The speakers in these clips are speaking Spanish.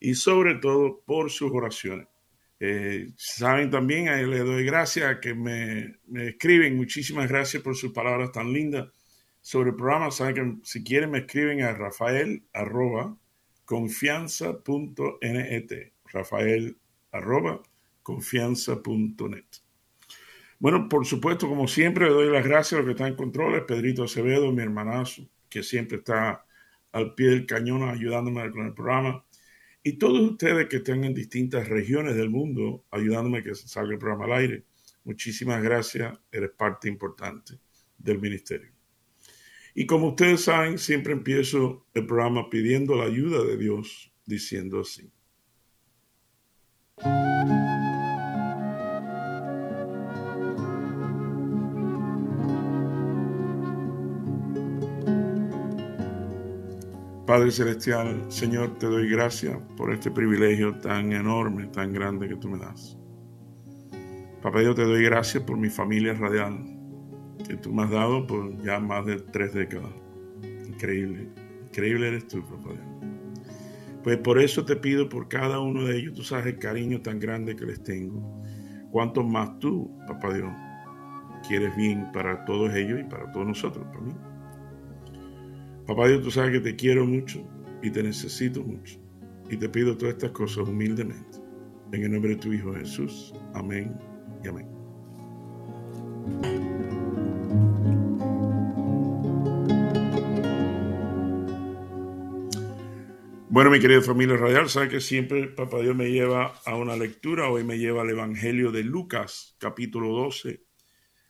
y sobre todo por sus oraciones. Eh, saben también, a él le doy gracias que me, me, escriben. Muchísimas gracias por sus palabras tan lindas sobre el programa. Saben que si quieren me escriben a rafael arroba confianza.net. Rafael arroba confianza.net. Bueno, por supuesto, como siempre, le doy las gracias a los que están en controles. Pedrito Acevedo, mi hermanazo, que siempre está al pie del cañón ayudándome con el programa. Y todos ustedes que están en distintas regiones del mundo ayudándome a que salga el programa al aire. Muchísimas gracias, eres parte importante del ministerio. Y como ustedes saben, siempre empiezo el programa pidiendo la ayuda de Dios, diciendo así. Padre Celestial, Señor, te doy gracias por este privilegio tan enorme, tan grande que tú me das. Papá, yo te doy gracias por mi familia radial, que tú me has dado por ya más de tres décadas. Increíble, increíble eres tú, papá Dios. Pues por eso te pido por cada uno de ellos, tú sabes el cariño tan grande que les tengo. Cuanto más tú, papá Dios, quieres bien para todos ellos y para todos nosotros, para mí. Papá Dios, tú sabes que te quiero mucho y te necesito mucho. Y te pido todas estas cosas humildemente. En el nombre de tu Hijo Jesús. Amén y amén. Bueno, mi querida familia radial, sabe que siempre Papá Dios me lleva a una lectura. Hoy me lleva al Evangelio de Lucas, capítulo 12.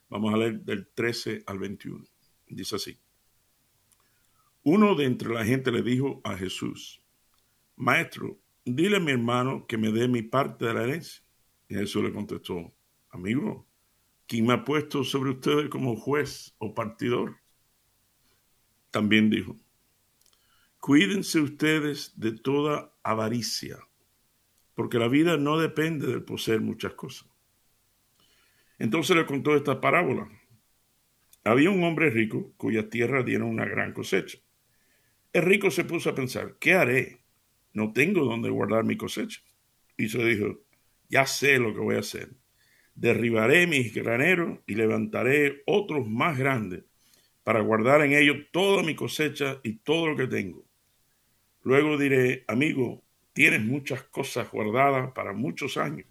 Vamos a leer del 13 al 21. Dice así. Uno de entre la gente le dijo a Jesús, Maestro, dile a mi hermano que me dé mi parte de la herencia. Y Jesús le contestó, Amigo, ¿quién me ha puesto sobre ustedes como juez o partidor? También dijo, Cuídense ustedes de toda avaricia, porque la vida no depende del poseer muchas cosas. Entonces le contó esta parábola. Había un hombre rico cuya tierra dieron una gran cosecha. El rico se puso a pensar, ¿qué haré? No tengo dónde guardar mi cosecha. Y se dijo, ya sé lo que voy a hacer. Derribaré mis graneros y levantaré otros más grandes para guardar en ellos toda mi cosecha y todo lo que tengo. Luego diré, amigo, tienes muchas cosas guardadas para muchos años.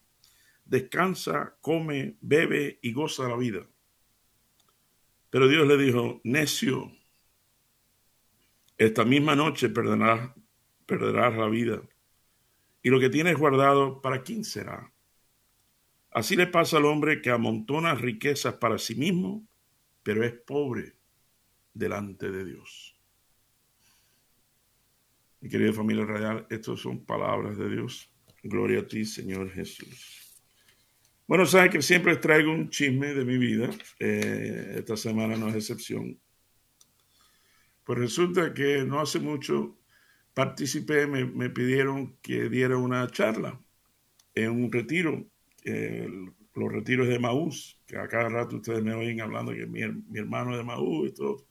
Descansa, come, bebe y goza la vida. Pero Dios le dijo, necio, esta misma noche perderás, la vida. Y lo que tienes guardado, ¿para quién será? Así le pasa al hombre que amontona riquezas para sí mismo, pero es pobre delante de Dios. Mi querida familia real, estas son palabras de Dios. Gloria a ti, Señor Jesús. Bueno, saben que siempre les traigo un chisme de mi vida. Eh, esta semana no es excepción. Pues resulta que no hace mucho participé, me, pidieron que diera una charla en un retiro, los retiros de Maús, que a cada rato ustedes me oyen hablando que mi, mi hermano de Maús y todo.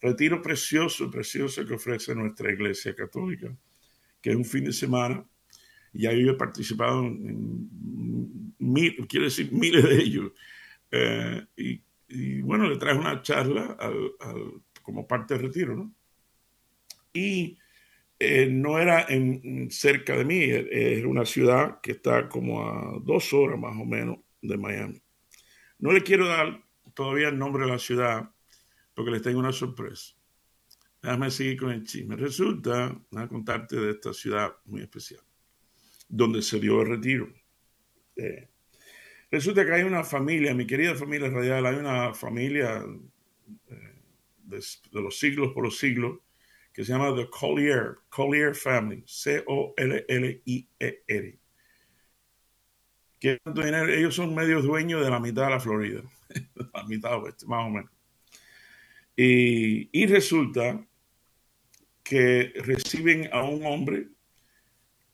Retiro precioso, precioso que ofrece nuestra iglesia católica, que es un fin de semana. Ya yo he participado en, mil, quiero decir miles de ellos. Eh, y, bueno, le traje una charla al como parte del retiro, ¿no? Y eh, no era cerca de mí, eh, es una ciudad que está como a dos horas más o menos de Miami. No le quiero dar todavía el nombre de la ciudad porque les tengo una sorpresa. Déjame seguir con el chisme. Resulta, a contarte de esta ciudad muy especial, donde se dio el retiro. Eh, resulta que hay una familia, mi querida familia radial, hay una familia de, los siglos por los siglos, que se llama The Collier, Collier Family, C-O-L-L-I-E-R. que ellos son medio dueños de la mitad de la Florida, la mitad oeste, más o menos. Y, resulta que reciben a un hombre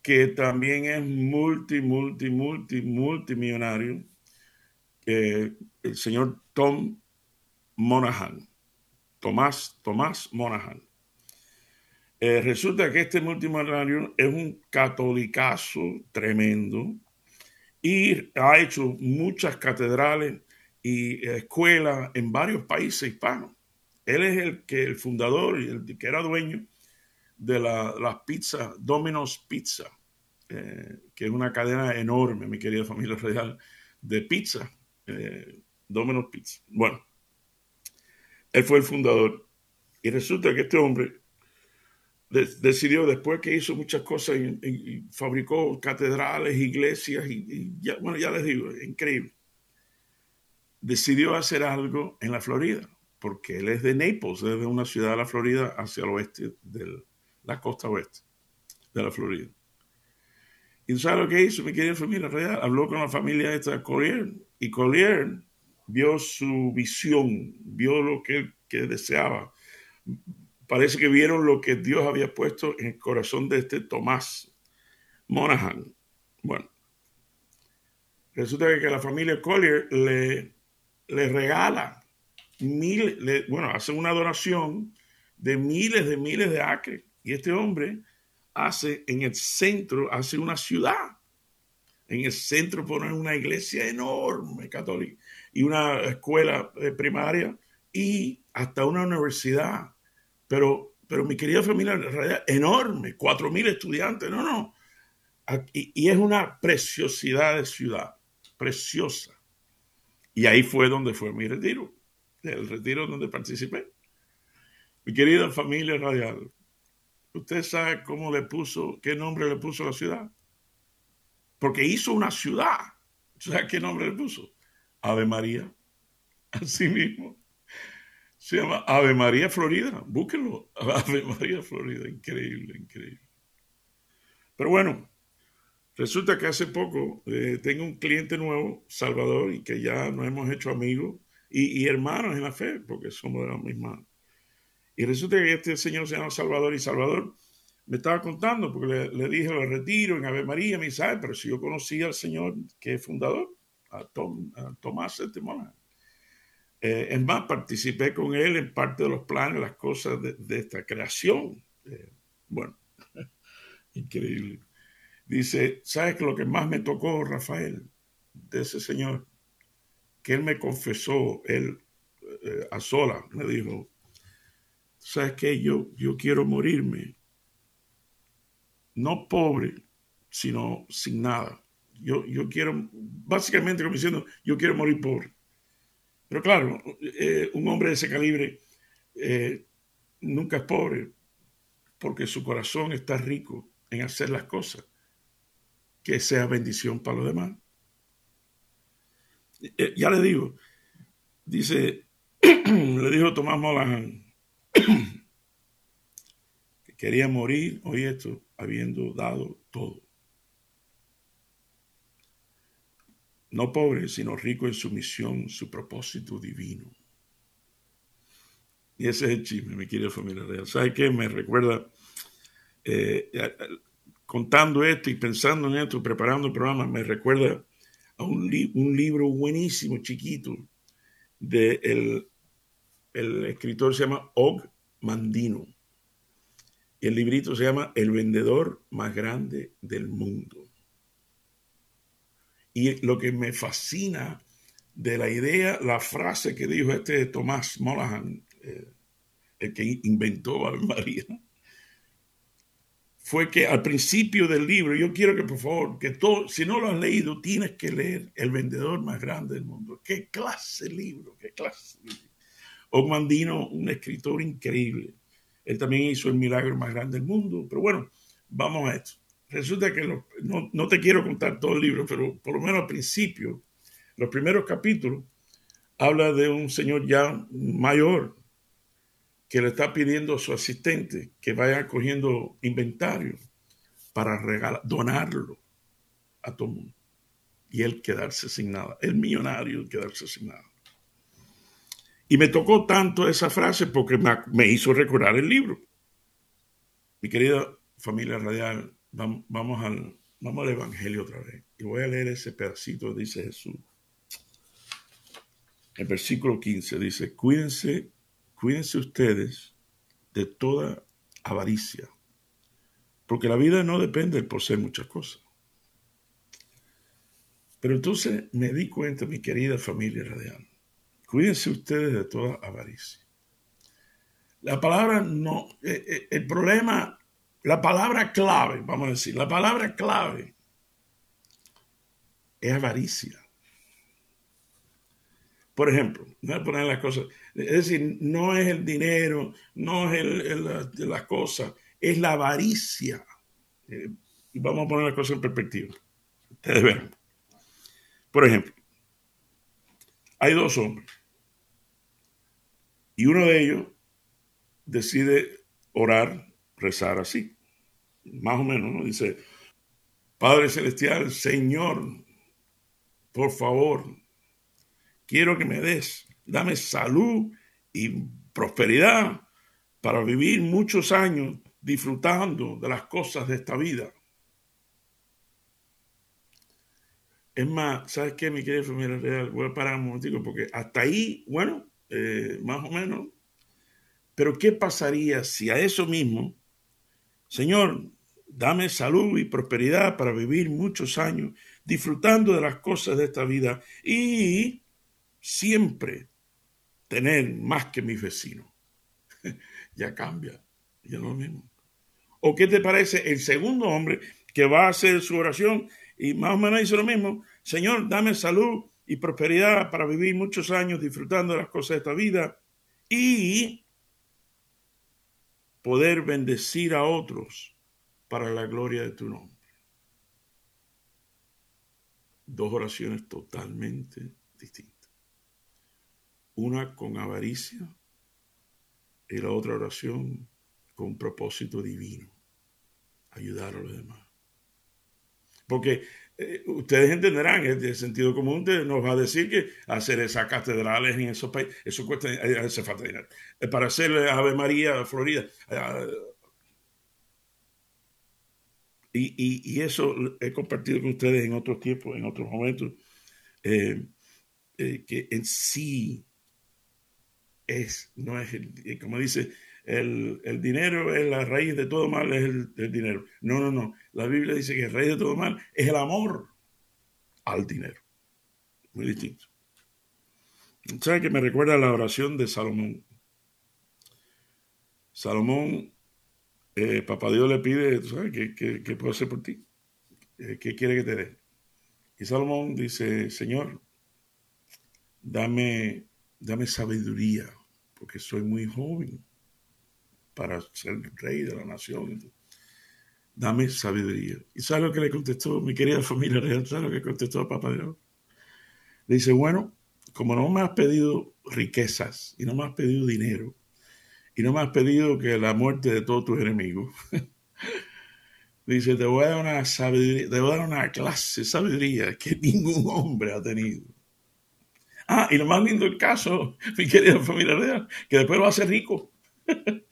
que también es multi, multi, multi, multimillonario, el señor Tom Monahan, Tomás, Tomás Monahan. Eh, resulta que este multimillonario es un catolicazo tremendo y ha hecho muchas catedrales y escuelas en varios países hispanos. Él es el que el fundador y el que era dueño de las la pizzas Domino's Pizza, eh, que es una cadena enorme, mi querida familia real, de pizza, eh, Domino's Pizza. Bueno, él fue el fundador y resulta que este hombre decidió, después que hizo muchas cosas y, fabricó catedrales, iglesias, y, bueno, ya les digo, increíble, decidió hacer algo en la Florida, porque él es de Naples, desde una ciudad de la Florida hacia el oeste del la costa oeste de la Florida. ¿Y sabes lo que hizo mi querida familia real? Habló con la familia de Collier y Collier vio su visión, vio lo que, que deseaba. Parece que vieron lo que Dios había puesto en el corazón de este Tomás Monahan. Bueno, resulta que la familia Collier le, le regala mil, bueno, hace una donación de miles de miles de acres y este hombre hace en el centro, hace una ciudad. En el centro pone una iglesia enorme católica y una escuela primaria y hasta una universidad. Pero, pero mi querida familia, enorme, cuatro mil estudiantes, no, no. y es una preciosidad de ciudad, preciosa. Y ahí fue donde fue mi retiro, el retiro donde participé. Mi querida familia radial, ¿Usted sabe cómo le puso, qué nombre le puso a la ciudad? Porque hizo una ciudad. ¿Sabe qué nombre le puso? Ave María. Así mismo. Se llama Ave María Florida. Búsquenlo. Ave María Florida. Increíble, increíble. Pero bueno, resulta que hace poco eh, tengo un cliente nuevo, Salvador, y que ya nos hemos hecho amigos y, hermanos en la fe, porque somos de la misma y resulta que este señor se llama Salvador y Salvador me estaba contando, porque le, dije lo retiro en Ave María, me dice, pero si yo conocía al señor que es fundador, a, Tom, Tomás este eh, es más, participé con él en parte de los planes, las cosas de, esta creación. Eh, bueno, increíble. Dice, ¿sabes lo que más me tocó, Rafael, de ese señor? Que él me confesó, él eh, a sola, me dijo, ¿sabes qué? Yo, yo quiero morirme, no pobre, sino sin nada. Yo, yo quiero, básicamente como diciendo, yo quiero morir pobre. Pero claro, eh, un hombre de ese calibre eh, nunca es pobre, porque su corazón está rico en hacer las cosas que sea bendición para los demás. Eh, ya le digo, dice, le dijo Tomás Molahan, que quería morir, hoy esto, habiendo dado todo. No pobre, sino rico en su misión, su propósito divino. Y ese es el chisme, mi querida familia real. ¿Sabe qué? Me recuerda, eh, contando esto y pensando en esto, preparando el programa, me recuerda a un, libro buenísimo, chiquito, de el el escritor se llama Og Mandino. Y el librito se llama El vendedor más grande del mundo. Y lo que me fascina de la idea, la frase que dijo este Tomás Monahan, eh, el que inventó a María, fue que al principio del libro, yo quiero que por favor, que todo, si no lo has leído, tienes que leer El vendedor más grande del mundo. ¿Qué clase de libro? ¿Qué clase de libro? Ogmandino, un escritor increíble. Él también hizo el milagro más grande del mundo. Pero bueno, vamos a esto. Resulta que no, te quiero contar todo el libro, pero por lo menos al principio, los primeros capítulos, habla de un señor ya mayor que le está pidiendo a su asistente que vaya cogiendo inventario para regalar, donarlo a todo el mundo. y él quedarse sin nada, el millonario quedarse sin nada. Y me tocó tanto esa frase porque me, hizo recordar el libro. Mi querida familia radial, vamos, al, vamos al Evangelio otra vez. Y voy a leer ese pedacito, dice Jesús. El versículo 15 dice, cuídense, cuídense ustedes de toda avaricia, porque la vida no depende de poseer muchas cosas. Pero entonces me di cuenta, mi querida familia radial, cuídense ustedes de toda avaricia. La palabra no, eh, eh, el problema, la palabra clave, vamos a decir, la palabra clave es avaricia. Por ejemplo, voy a poner las cosas, es decir, no es el dinero, no es el, la, cosa, es la avaricia. Eh, vamos a poner las cosas en perspectiva. Ustedes ven. Por ejemplo, hay dos hombres y uno de ellos decide orar, rezar así, más o menos, ¿no? Dice, Padre Celestial, Señor, por favor, quiero que me des, dame salud y prosperidad para vivir muchos años disfrutando de las cosas de esta vida. Es más, ¿sabes qué, mi querida familia real? Voy a parar un momentico porque hasta ahí, bueno, eh, más o menos. Pero ¿qué pasaría si a eso mismo, Señor, dame salud y prosperidad para vivir muchos años disfrutando de las cosas de esta vida y siempre tener más que mis vecinos? ya cambia, ya no es lo mismo. ¿O qué te parece el segundo hombre que va a hacer su oración y más o menos dice lo mismo, Señor, dame salud y prosperidad para vivir muchos años disfrutando de las cosas de esta vida y poder bendecir a otros para la gloria de tu nombre. Dos oraciones totalmente distintas. Una con avaricia y la otra oración con propósito divino, ayudar a los demás. Porque eh, ustedes entenderán, el sentido común nos va a decir que hacer esas catedrales en esos países, eso cuesta, eh, hace falta dinero. Eh, para hacer Ave María, Florida. Y, y, eso he compartido con ustedes en otros tiempos, en otros momentos, que en sí es, no es, como dice el, dinero es la raíz de todo mal, es el, dinero. No, no, no. La Biblia dice que la raíz de todo mal es el amor al dinero. Muy distinto. ¿Sabe que me recuerda la oración de Salomón? Salomón, eh, papá Dios le pide, ¿sabes qué, qué, puedo hacer por ti? Eh, ¿Qué quiere que te dé? Y Salomón dice, Señor, dame, dame sabiduría, porque soy muy joven para ser rey de la nación. Dame sabiduría. ¿Y sabe lo que le contestó mi querida familia real? ¿Sabe lo que contestó a Papá Dios? Le dice, bueno, como no me has pedido riquezas y no me has pedido dinero y no me has pedido que la muerte de todos tus enemigos, dice, te voy a dar una sabiduría, te voy a dar una clase de sabiduría que ningún hombre ha tenido. Ah, y lo más lindo del caso, mi querida familia real, que después lo hace rico.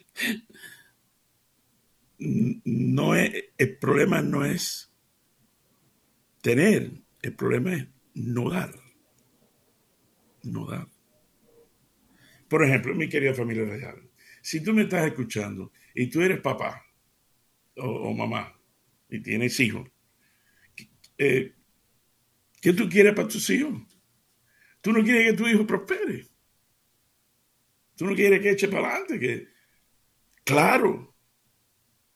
no es, el problema no es tener, el problema es no dar. No dar. Por ejemplo, mi querida familia real, si tú me estás escuchando y tú eres papá o, mamá y tienes hijos, eh, ¿qué tú quieres para tus hijos? Tú no quieres que tu hijo prospere. Tú no quieres que eche para adelante, que claro,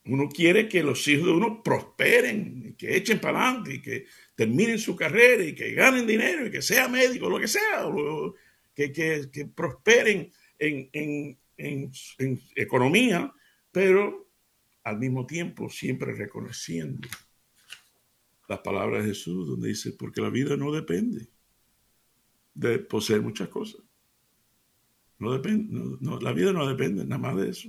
uno quiere que los hijos de uno prosperen, que echen para adelante, y que terminen su carrera y que ganen dinero y que sea médico, lo que sea, que, que, prosperen en, en, en, economía, pero al mismo tiempo siempre reconociendo las palabras de Jesús, donde dice, porque la vida no depende de poseer muchas cosas. No depende, la vida no depende nada más de eso.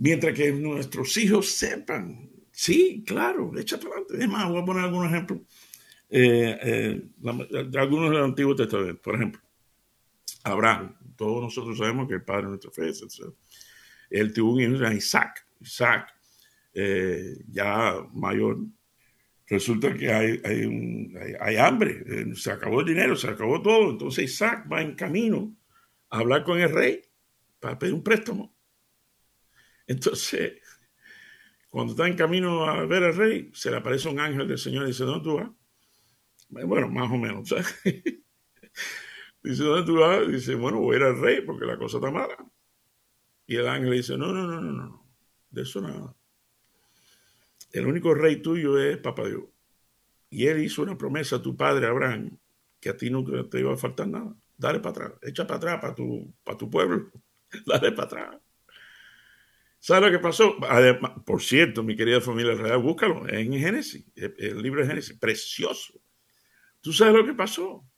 Mientras que nuestros hijos sepan, Sí, claro, echa para adelante. Es más, voy a poner algunos ejemplos eh, eh, de algunos del Antiguo Testamento. Por ejemplo, Abraham. Todos nosotros sabemos que el padre de nuestra fe, etc. Él tuvo un hijo, Isaac. Isaac, eh, ya mayor, resulta que hay, hay, hambre, se acabó el dinero, se acabó todo. Entonces Isaac va en camino a hablar con el rey para pedir un préstamo. Entonces, cuando está en camino a ver al rey, se le aparece un ángel del Señor y dice, ¿dónde tú vas? Bueno, más o menos. dice, ¿dónde tú vas? Dice, bueno, voy a ir al rey porque la cosa está mala. Y el ángel dice, no, no, no, no, no, de eso nada. El único rey tuyo es Papá Dios. Y él hizo una promesa a tu padre Abraham que a ti nunca te iba a faltar nada. Dale para atrás, echa para atrás para tu, para tu pueblo. Dale para atrás. ¿Sabes lo que pasó? por cierto, mi querida familia real, búscalo en Génesis, el libro de Génesis, precioso. ¿Tú sabes lo que pasó?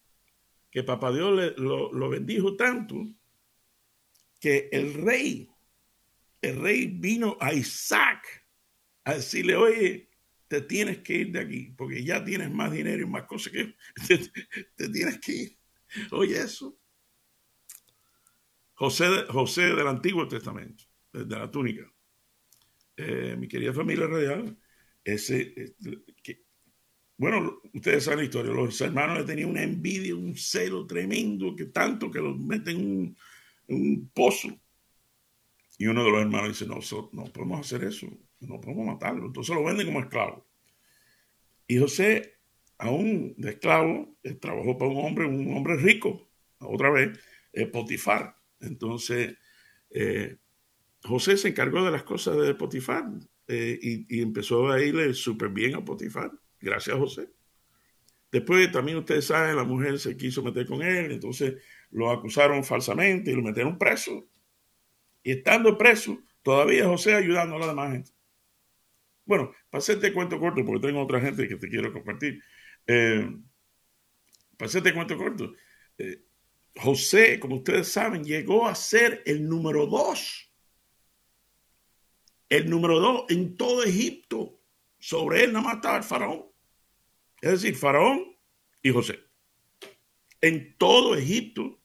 Que Papá Dios lo, bendijo tanto que el rey, el rey vino a Isaac a decirle, oye, te tienes que ir de aquí, porque ya tienes más dinero y más cosas que te, tienes que ir. Oye, eso. José, José del Antiguo Testamento de la túnica. Eh, mi querida familia radial, ese, eh, que, bueno, ustedes saben la historia, los hermanos le tenían una envidia, un celo tremendo, que tanto que los meten en un, pozo. Y uno de los hermanos dice, no, no podemos hacer eso, no podemos matarlo. Entonces lo venden como esclavo. Y José, aún de esclavo, trabajó para un hombre, un hombre rico, otra vez, Potifar. Entonces, eh, José se encargó de las cosas de Potifar eh, y, empezó a irle súper bien a Potifar, gracias a José. Después también ustedes saben, la mujer se quiso meter con él, entonces lo acusaron falsamente y lo metieron preso. Y estando preso, todavía José ayudando a la demás gente. Bueno, para hacerte cuento corto, porque tengo otra gente que te quiero compartir. Eh, para cuento corto, eh, José, como ustedes saben, llegó a ser el número dos el número dos en todo Egipto. Sobre él nada más estaba el faraón. Es decir, faraón y José. En todo Egipto.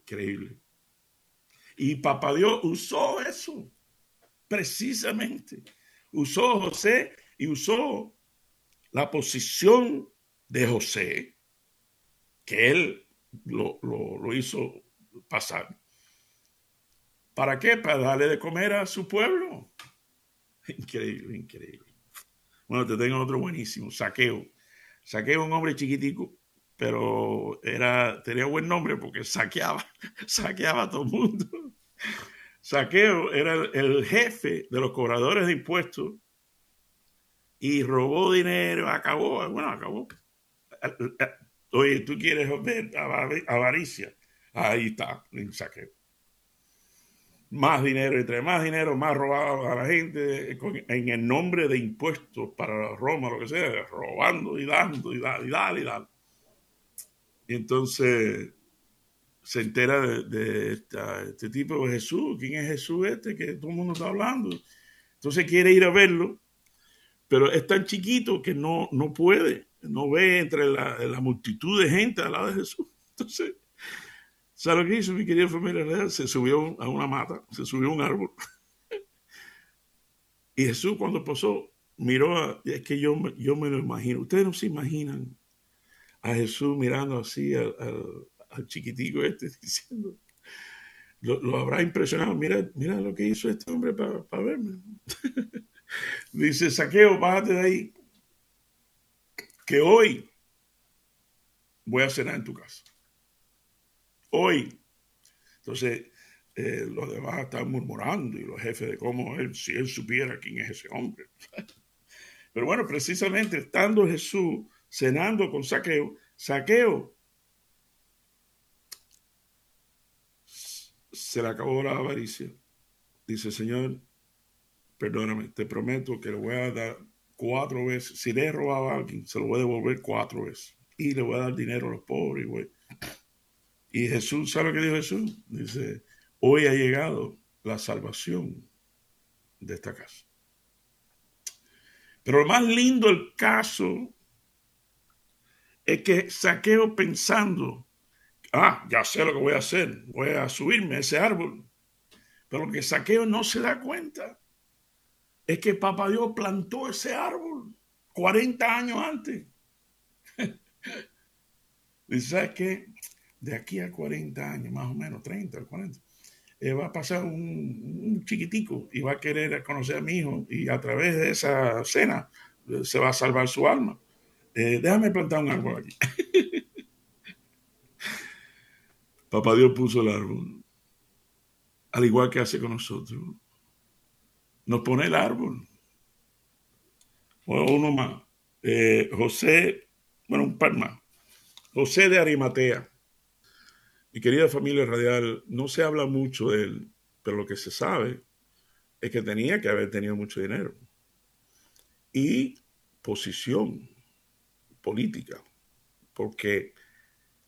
Increíble. Y Papá Dios usó eso. Precisamente. Usó José y usó la posición de José, que él lo, lo hizo pasar ¿Para qué? Para darle de comer a su pueblo. Increíble, increíble. Bueno, te tengo otro buenísimo, Saqueo. Saqueo un hombre chiquitico, pero era, tenía buen nombre porque saqueaba, saqueaba a todo el mundo. Saqueo era el, jefe de los cobradores de impuestos y robó dinero, acabó, bueno, acabó. Oye, tú quieres ver avaricia. Ahí está, en saqueo más dinero, entre más dinero, más robado a la gente en el nombre de impuestos para Roma, lo que sea, robando y dando y dando y dando y dando. Y entonces se entera de, este tipo de Jesús. ¿Quién es Jesús este que todo el mundo está hablando? Entonces quiere ir a verlo, pero es tan chiquito que no, no puede, no ve entre la, la multitud de gente al lado de Jesús. Entonces ¿Sabe lo que hizo mi querida familia real? Se subió a una mata, se subió a un árbol. y Jesús cuando pasó, miró, a, es que yo, yo me lo imagino, ustedes no se imaginan a Jesús mirando así al, chiquitico este diciendo, lo, habrá impresionado, mira, mira lo que hizo este hombre para verme. Dice, saqueo, bájate de ahí, que hoy voy a cenar en tu casa hoy. Entonces, eh, los demás están murmurando y los jefes de cómo él, si él supiera quién es ese hombre. Pero bueno, precisamente estando Jesús cenando con Saqueo, Saqueo se le acabó la avaricia. Dice, Señor, perdóname, te prometo que le voy a dar cuatro veces. Si le he robado a alguien, se lo voy a devolver cuatro veces. Y le voy a dar dinero a los pobres. Güey. Y Jesús, ¿sabe lo que dijo Jesús? Dice, hoy ha llegado la salvación de esta casa. Pero lo más lindo del caso es que Saqueo pensando, ah, ya sé lo que voy a hacer, voy a subirme a ese árbol. Pero lo que Saqueo no se da cuenta es que Papá Dios plantó ese árbol 40 años antes. Dice, ¿sabes qué? De aquí a 40 años, más o menos, 30 o 40, eh, va a pasar un, chiquitico y va a querer conocer a mi hijo y a través de esa cena eh, se va a salvar su alma. Eh, déjame plantar un árbol aquí. Papá Dios puso el árbol, al igual que hace con nosotros. Nos pone el árbol. O uno más. José, bueno, un par más. José de Arimatea. Querida familia radial, no se habla mucho de él, pero lo que se sabe es que tenía que haber tenido mucho dinero y posición política, porque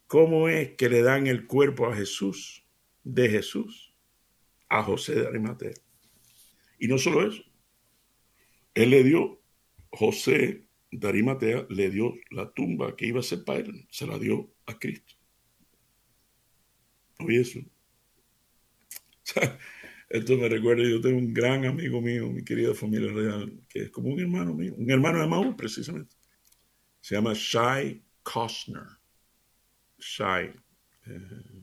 ¿cómo es que le dan el cuerpo a Jesús, de Jesús, a José de Arimatea? Y no solo eso, él le dio, José de Arimatea le dio la tumba que iba a ser para él, se la dio a Cristo. Eso. Esto me recuerda, yo tengo un gran amigo mío, mi querida familia que es como un hermano mío, un hermano de Maú precisamente. Se llama Shai Kostner. Shai. Eh,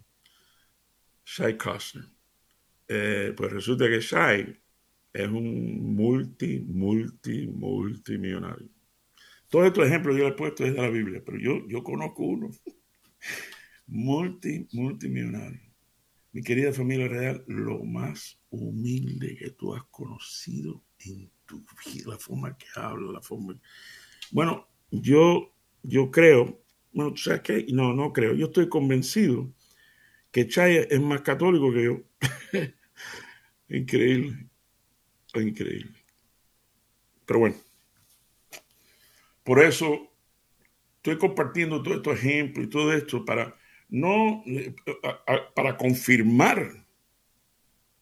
Shai Kostner. Eh, pues resulta que Shai es un multi, multi, multimillonario. Todos estos ejemplos yo le he puesto desde la Biblia, pero yo, yo conozco uno multi, multimillonario. Mi querida familia real, lo más humilde que tú has conocido en tu vida, la forma que habla, la forma... Bueno, yo, yo creo, bueno, ¿tú sabes qué? No, no creo, yo estoy convencido que Chay es más católico que yo. increíble, increíble. Pero bueno, por eso estoy compartiendo todo estos ejemplos y todo esto para no eh, para confirmar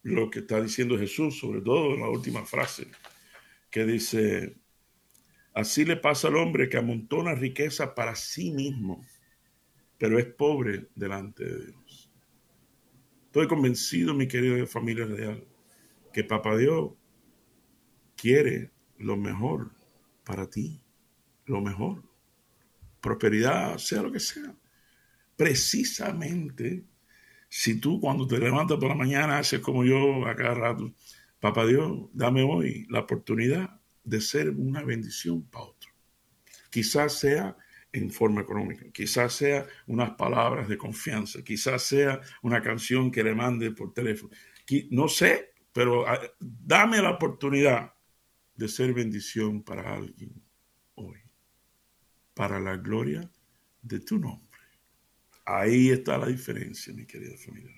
lo que está diciendo Jesús, sobre todo en la última frase, que dice, así le pasa al hombre que amontona riqueza para sí mismo, pero es pobre delante de Dios. Estoy convencido, mi querida familia real, que Papá Dios quiere lo mejor para ti, lo mejor. Prosperidad, sea lo que sea precisamente si tú cuando te levantas por la mañana haces como yo a cada rato, papá Dios, dame hoy la oportunidad de ser una bendición para otro. Quizás sea en forma económica, quizás sea unas palabras de confianza, quizás sea una canción que le mande por teléfono. No sé, pero ah, dame la oportunidad de ser bendición para alguien hoy, para la gloria de tu nombre. Ahí está la diferencia, mi querida familia.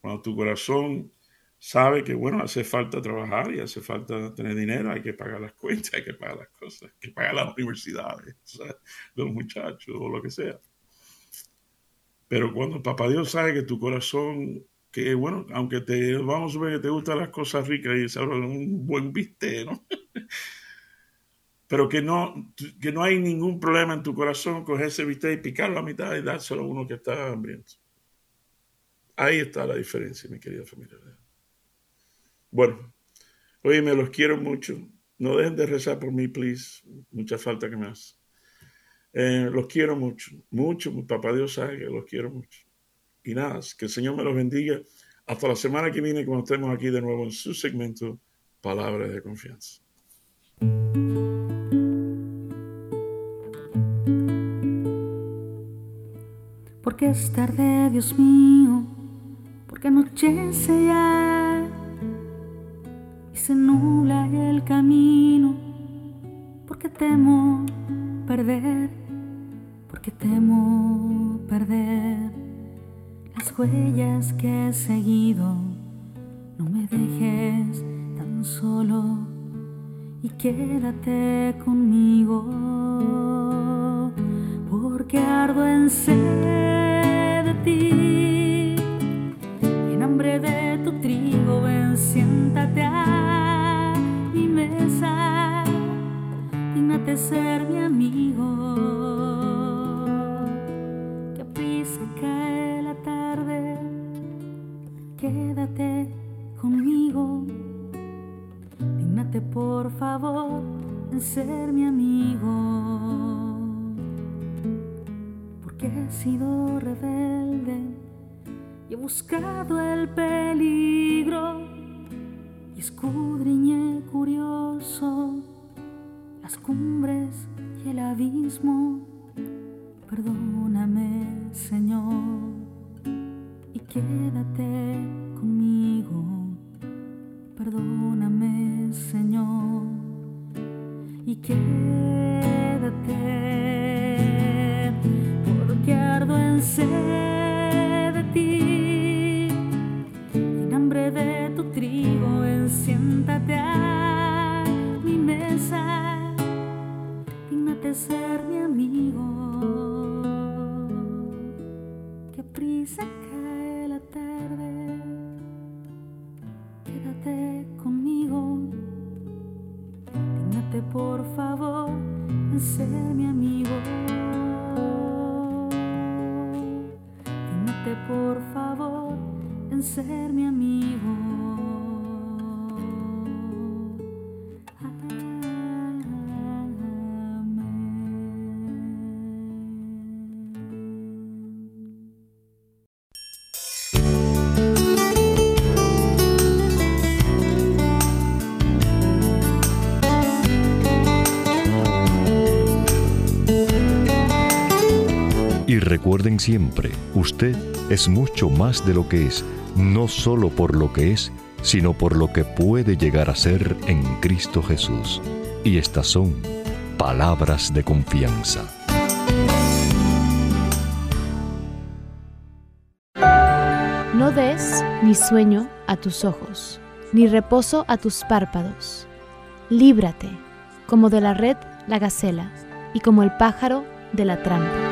Cuando tu corazón sabe que, bueno, hace falta trabajar y hace falta tener dinero, hay que pagar las cuentas, hay que pagar las cosas, hay que pagar las universidades de los muchachos o lo que sea. Pero cuando Papá Dios sabe que tu corazón, que bueno, aunque te, vamos a ver que te gustan las cosas ricas y sabes, un buen viste, ¿no? pero que no, que no hay ningún problema en tu corazón coger ese bistec y picarlo a mitad y dárselo a uno que está hambriento. Ahí está la diferencia, mi querida familia. Bueno, oye, me los quiero mucho. No dejen de rezar por mí, please. Mucha falta que me hace. Eh, los quiero mucho, mucho. Papá Dios sabe que los quiero mucho. Y nada, que el Señor me los bendiga. Hasta la semana que viene, cuando estemos aquí de nuevo en su segmento Palabras de Confianza. Porque es tarde, Dios mío, porque anochece ya y se nula el camino, porque temo perder, porque temo perder las huellas que he seguido. No me dejes tan solo y quédate conmigo, porque ardo en ser en hambre de tu trigo, ven, siéntate a mi mesa. Dígnate ser mi amigo. Que a prisa cae la tarde, quédate conmigo. Dígnate, por favor, en ser mi amigo. He buscado el peligro y escudriñé curioso las cumbres y el abismo Perdóname, Señor, y quédate conmigo. Perdóname, Señor, y quédate, Recuerden siempre, usted es mucho más de lo que es, no solo por lo que es, sino por lo que puede llegar a ser en Cristo Jesús. Y estas son palabras de confianza. No des ni sueño a tus ojos, ni reposo a tus párpados. Líbrate, como de la red la gacela, y como el pájaro de la trampa.